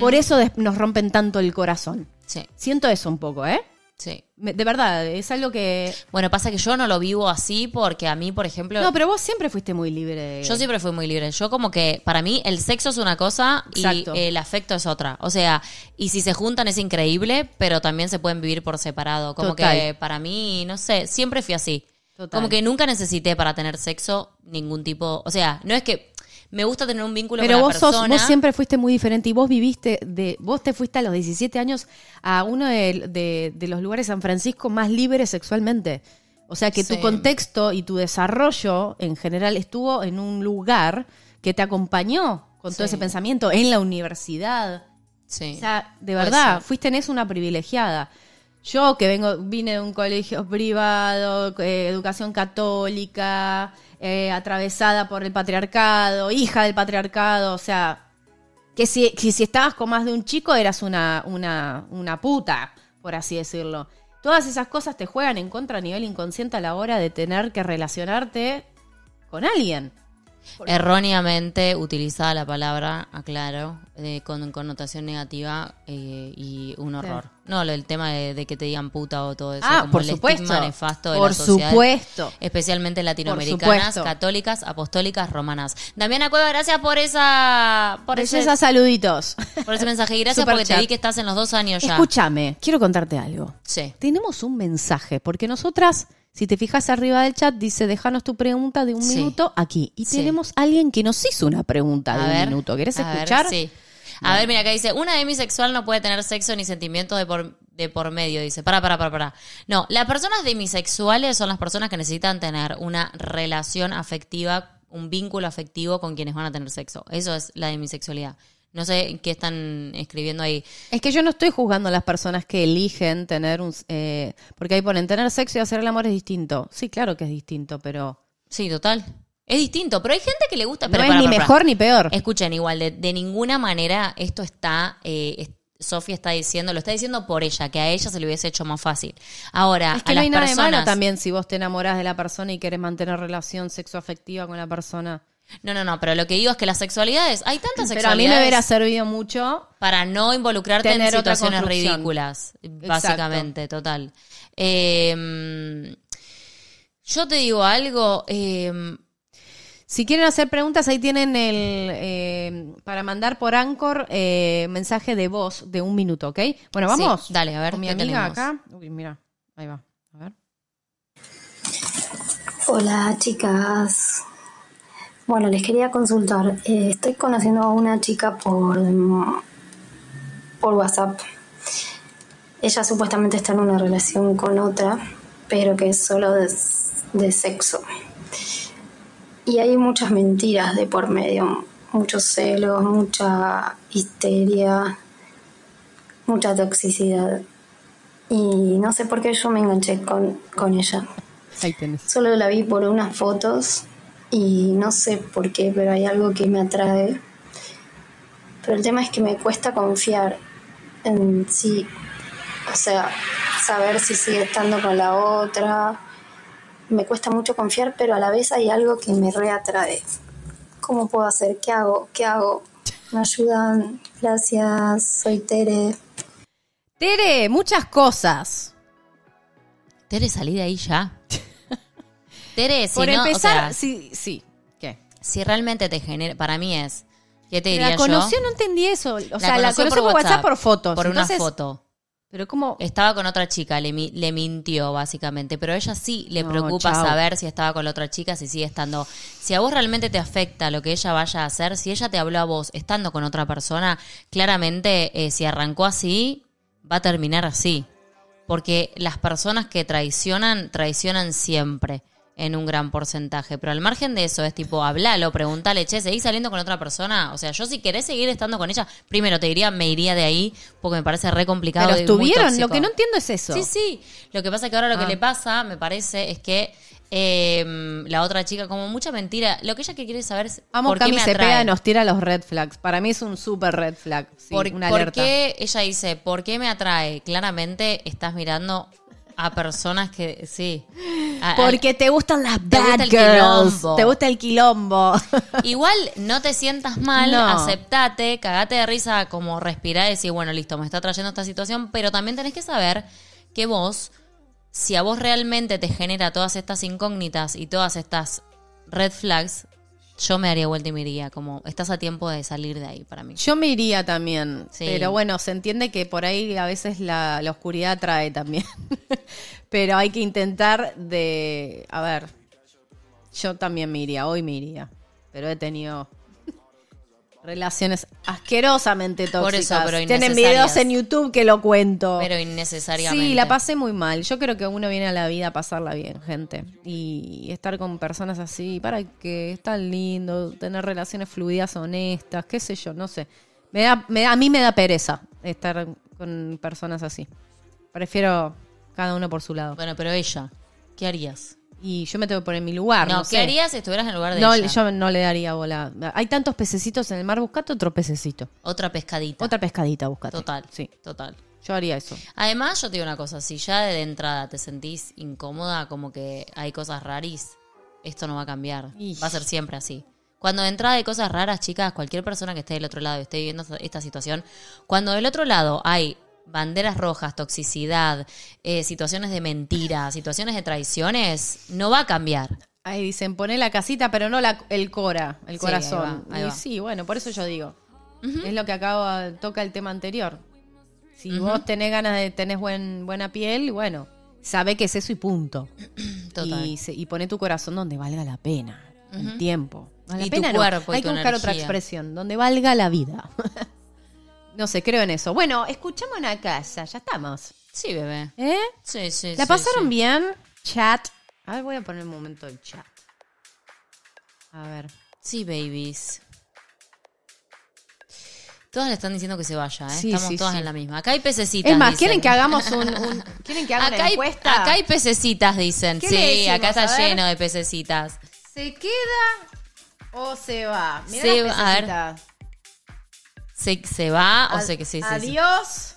Por eso nos rompen tanto el corazón. Sí, Siento eso un poco, ¿eh? sí. Me- De verdad, es algo que... Bueno, pasa que yo no lo vivo así porque a mí, por ejemplo, No, pero vos siempre fuiste muy libre. yo siempre fui muy libre. Yo como que para mí el sexo es una cosa y el afecto es otra. O sea, y si se juntan es increíble, pero también se pueden vivir por separado. Como Total. que para mí, no sé, siempre fui así. Total. Como que nunca necesité para tener sexo ningún tipo, o sea, no es que me gusta tener un vínculo Pero con vos, la sos, persona. vos siempre fuiste muy diferente y vos viviste, de, vos te fuiste a los 17 años a uno de, de- de los lugares de San Francisco más libres sexualmente. O sea que Sí. tu contexto y tu desarrollo en general estuvo en un lugar que te acompañó con todo ese pensamiento en la universidad. Sí. O sea, de verdad, fuiste en eso una privilegiada. Yo que vengo, vine de un colegio privado, eh, educación católica, eh, atravesada por el patriarcado, hija del patriarcado, o sea, que si, que si estabas con más de un chico eras una, una, una puta, por así decirlo. Todas esas cosas te juegan en contra a nivel inconsciente a la hora de tener que relacionarte con alguien. Erróneamente utilizada la palabra, aclaro, eh, con connotación negativa eh, y un horror. No, el tema de, de que te digan puta o todo eso. Ah, como por el supuesto. nefasto de Por la sociedad, supuesto. Especialmente latinoamericanas, católicas, apostólicas, romanas. Damiana Cueva, gracias por esa por ese, Princesa, saluditos. por ese mensaje. Y gracias Super porque te vi que estás en los dos años ya. Escúchame, quiero contarte algo. Sí. Tenemos un mensaje, porque nosotras, si te fijas arriba del chat, dice, déjanos tu pregunta de un Sí. minuto aquí. Y Sí. tenemos alguien que nos hizo una pregunta de A un ver, minuto. ¿Querés a ver, escuchar? sí. A ver, mira, acá dice, una demisexual no puede tener sexo ni sentimientos de por, de por medio. Dice, para, para, para, para. No, las personas demisexuales son las personas que necesitan tener una relación afectiva, un vínculo afectivo con quienes van a tener sexo. Eso es la demisexualidad. No sé qué están escribiendo ahí. Es que yo no estoy juzgando a las personas que eligen tener un... eh, porque ahí ponen, tener sexo y hacer el amor es distinto. Sí, claro que es distinto, pero... Sí, total. Es distinto, pero hay gente que le gusta. No pero es para, ni para, para. mejor ni peor. Escuchen, igual, de, de ninguna manera esto está. Eh, es- Sofía está diciendo, lo está diciendo por ella, que a ella se le hubiese hecho más fácil. Ahora, Es que a no las hay nada personas. de malo también si vos te enamorás de la persona y querés mantener relación sexoafectiva con la persona. No, no, no, pero lo que digo es que las sexualidades, hay tantas Pero a mí sexualidades me hubiera servido mucho para no involucrarte en situaciones ridículas, básicamente, total. Eh, yo te digo algo, eh, Si quieren hacer preguntas, ahí tienen el eh, para mandar por Anchor eh, mensaje de voz de un minuto, ¿ok? Bueno, Sí, vamos. dale, a ver, Con mi ¿qué amiga tenemos? acá. Uy, mira, ahí va. A ver. Hola chicas. Bueno, les quería consultar. Eh, estoy conociendo a una chica por, por WhatsApp. Ella supuestamente está en una relación con otra, pero que es solo de, de sexo. Y hay muchas mentiras de por medio, muchos celos, mucha histeria, mucha toxicidad. Y no sé por qué yo me enganché con, con ella. Ahí tenés. Solo la vi por unas fotos y no sé por qué, pero hay algo que me atrae. Pero el tema es que me cuesta confiar en sí, o sea, saber si sigue estando con la otra me cuesta mucho confiar, pero a la vez hay algo que me reatrae. ¿Cómo puedo hacer? ¿Qué hago? ¿Qué hago? ¿Me ayudan? Gracias, soy Tere. Tere, muchas cosas. Tere, salí de ahí ya. Tere, si Por no, o empezar, sea, sí, sí. ¿Qué? si realmente te genera, para mí es, ¿qué te diría La conoció, yo? no entendí eso. O sea, la conoció por WhatsApp por fotos. Por Entonces, una foto. Pero como... Estaba con otra chica, le, le mintió básicamente, pero a ella sí le No, preocupa saber si estaba con la otra chica, si sigue estando. Si a vos realmente te afecta lo que ella vaya a hacer, si ella te habló a vos estando con otra persona, claramente eh, si arrancó así, va a terminar así. Porque las personas que traicionan, traicionan siempre en un gran porcentaje. Pero al margen de eso, es tipo, hablalo, preguntale, che, ¿seguís saliendo con otra persona? O sea, yo si querés seguir estando con ella, primero te diría, me iría de ahí, porque me parece re complicado. Pero estuvieron, lo que no entiendo es eso. Sí, sí. Lo que pasa es que ahora lo que Ah. le pasa, me parece, es que eh, la otra chica, como mucha mentira, lo que ella que quiere saber es Amo por qué Cami me Cepeda atrae. nos tira los red flags. Para mí es un super red flag. Sí, por, una por alerta. qué ella dice, ¿por qué me atrae? Claramente estás mirando a personas que, sí. A- Porque te gustan las Te bad gusta el girls. quilombo. Te gusta el quilombo. Igual no te sientas mal, No. aceptate, cagate de risa, como respirar y decir, bueno, listo, me está trayendo esta situación, pero también tenés que saber que vos, si a vos realmente te genera todas estas incógnitas y todas estas red flags, yo me daría vuelta y me iría, como estás a tiempo de salir de ahí para mí. Yo me iría también. Sí. Pero bueno, se entiende que por ahí a veces la, la oscuridad trae también. pero hay que intentar de. A ver. Yo también me iría, hoy me iría. Pero he tenido relaciones asquerosamente tóxicas. Por eso, pero Tienen videos en YouTube que lo cuento. Pero innecesariamente. Sí, la pasé muy mal. Yo creo que uno viene a la vida a pasarla bien, gente. Y estar con personas así, para que es tan lindo, tener relaciones fluidas, honestas, qué sé yo, no sé. Me da, me da- a mí me da pereza estar con personas así. Prefiero cada uno por su lado. Bueno, pero ella, ¿qué harías? Y yo me tengo que poner en mi lugar. No, No, ¿qué sé. harías si estuvieras en el lugar de No, ella? yo no le daría bola. Hay tantos pececitos en el mar, buscate otro pececito. Otra pescadita. Otra pescadita, buscate. Total. Sí, Total. yo haría eso. Además, yo te digo una cosa, si ya de entrada te sentís incómoda, como que hay cosas raris, esto no va a cambiar. Va a ser siempre así. Cuando de entrada hay cosas raras, chicas, cualquier persona que esté del otro lado y esté viviendo esta situación, cuando del otro lado hay banderas rojas, toxicidad, eh, situaciones de mentira, situaciones de traiciones, no va a cambiar. Ahí dicen, poné la casita, pero no la, el cora, el Sí, corazón. ahí va, ahí y va. sí, bueno, por eso yo digo. Es lo que acabo, toca el tema anterior. Si vos tenés ganas de, tenés buen, buena piel, bueno, sabe que es eso y punto. Total. Y, se- y poné tu corazón donde valga la pena. El tiempo. No, la Y tu pena no. cuerpo y Hay tu que buscar otra expresión, donde valga la vida. no sé, creo en eso. Bueno, escuchamos una casa, ya estamos. Sí, bebé. ¿Eh? Sí, sí. ¿La sí, pasaron sí. bien? Chat. A ver, voy a poner un momento el chat. A ver. Sí, babies. Todas le están diciendo que se vaya, ¿eh? Sí, Estamos sí, todas sí. en la misma. Acá hay pececitas. Es más, dicen. ¿quieren que hagamos un, un- ¿Quieren que Acá una hay, encuesta? acá hay pececitas, dicen. ¿Qué le Sí, decimos? acá está lleno de pececitas. ¿Se queda o se va? Mirá Se las va, a ver. ¿Se, se va o sé que sí, sí. Adiós.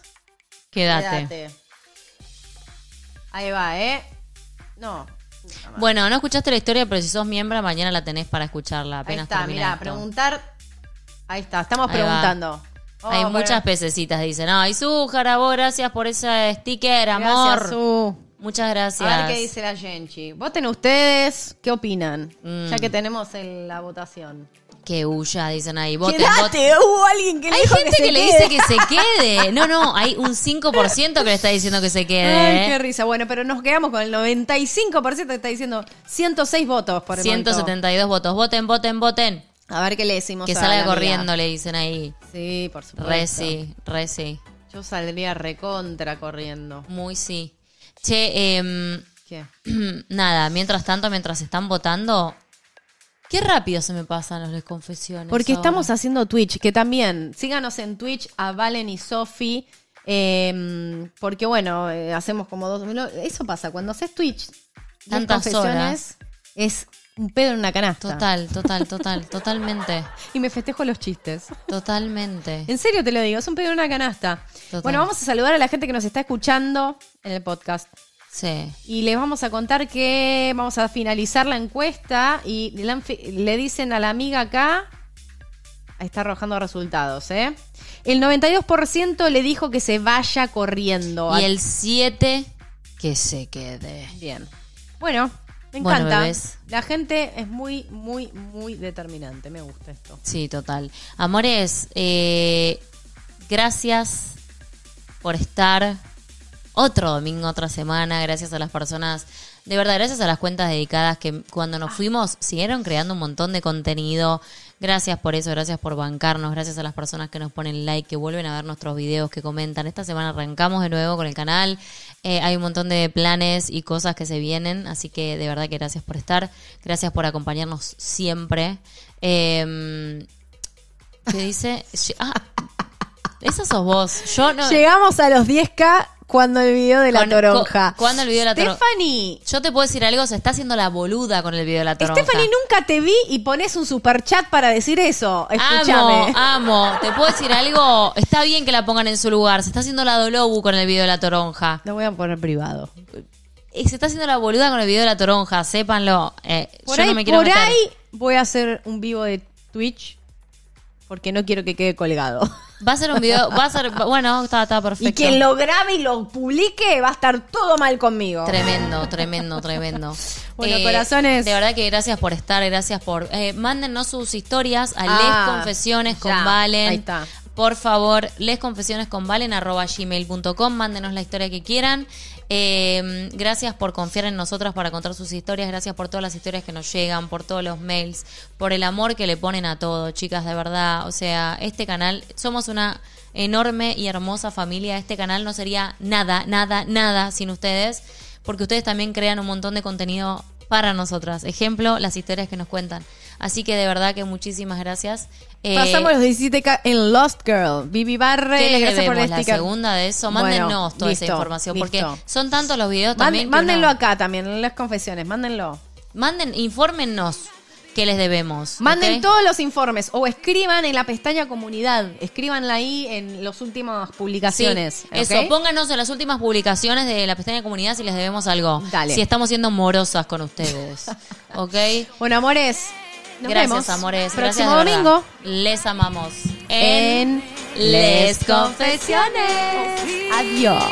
Quédate. Quédate. Ahí va, ¿eh? No. Bueno, no escuchaste la historia, pero si sos miembro, mañana la tenés para escucharla. Ahí Apenas está, termina mirá, esto. preguntar. Ahí está, estamos Ahí preguntando. Hay Oh, muchas pececitas, dicen. Ay, Zújar, vos gracias por ese sticker, amor. Gracias, Su. Muchas gracias. A ver qué dice la Genchi. Voten ustedes, ¿qué opinan? Mm. Ya que tenemos el- la votación. Que huya, dicen ahí. Voten, ¡Quédate! Hubo alguien que le Hay dijo gente que, se le dice que se quede. No, no, hay un 5% que le está diciendo que se quede. Ay, ¿eh? qué risa. Bueno, pero nos quedamos con el 95% que está diciendo 106 votos por el momento. 172 votos. Voten, voten, voten. A ver qué le decimos Que a salga la amiga. corriendo, le dicen ahí. Sí, por supuesto. Re sí, re sí. Yo saldría recontra corriendo. Muy sí. Che, em, ¿Qué? nada, mientras tanto, mientras están votando, qué rápido se me pasan las desconfesiones. Porque ahora. estamos haciendo Twitch, que también, síganos en Twitch a Valen y Sofi, eh, porque bueno, eh, hacemos como dos... Eso pasa, cuando haces Twitch, Tantas confesiones, es un pedo en una canasta. Total, total, total, totalmente. Y me festejo los chistes. Totalmente. En serio te lo digo, es un pedo en una canasta. Total. Bueno, vamos a saludar a la gente que nos está escuchando en el podcast. Sí. Y les vamos a contar que vamos a finalizar la encuesta y le, dicen a la amiga acá, ahí está arrojando resultados, ¿eh? El 92% le dijo que se vaya corriendo. Y el 7 que se quede. Bien. Bueno, me encanta. la gente es muy, muy, muy determinante. Me gusta esto. Sí, total. Amores, eh, gracias por estar otro domingo, otra semana. Gracias a las personas, de verdad, gracias a las cuentas dedicadas que cuando nos fuimos siguieron creando un montón de contenido. Gracias por eso, gracias por bancarnos, gracias a las personas que nos ponen like, que vuelven a ver nuestros videos, que comentan. Esta semana arrancamos de nuevo con el canal. Eh, hay un montón de planes y cosas que se vienen, así que de verdad que gracias por estar, gracias por acompañarnos siempre. Eh, ¿Qué dice? Ah, esa sos vos. Yo no. Llegamos a los 10k cuando el video de la toronja. cu- ¿cuándo el video de la toronja? Stephanie, Yo te puedo decir algo, se está haciendo la boluda con el video de la toronja. Stephanie, nunca te vi y pones un super chat para decir eso. Amo, Escúchame. amo. Te puedo decir algo, está bien que la pongan en su lugar. Se está haciendo la dolobu con el video de la toronja. Lo voy a poner privado. Y se está haciendo la boluda con el video de la toronja, sépanlo. Eh, Por yo ahí, no me quiero por meter. ahí voy a hacer un vivo de Twitch porque no quiero que quede colgado. Va a ser un video, va a ser, bueno, está, está perfecto. Y quien lo grabe y lo publique va a estar todo mal conmigo. Tremendo, tremendo, tremendo. Bueno, corazones. De verdad que gracias por estar, gracias por. Eh, mándennos sus historias a Ah, Les Confesiones con ya, Valen. ahí está. Por favor, lesconfesiones con Valen arroba gmail.com. Mándenos la historia que quieran. Eh, gracias por confiar en nosotras para contar sus historias. Gracias por todas las historias que nos llegan, por todos los mails, por el amor que le ponen a todo, chicas, de verdad. O sea, este canal, somos una enorme y hermosa familia. Este canal no sería nada, nada, nada sin ustedes, porque ustedes también crean un montón de contenido para nosotras. Ejemplo, las historias que nos cuentan. Así que de verdad que muchísimas gracias. Eh, Pasamos los 17k en Lost Girl. Vivi Barre, ¿Qué les gracias por debemos? el La sticker. segunda de eso, Bueno, mándennos toda listo, esa información, porque son tantos los videos también. mándenlo acá también, en las confesiones, mándenlo. Manden, infórmennos qué les debemos. Manden todos los informes o escriban en la pestaña comunidad. Escríbanla ahí en las últimas publicaciones. Sí, ¿ok? Eso, pónganos en las últimas publicaciones de la pestaña comunidad si les debemos algo. Dale. Si estamos siendo morosas con ustedes. ¿Ok? Bueno, amores. nos Gracias, vemos. amores. Próximo Gracias de domingo Les amamos. en Les Confesiones. Adiós.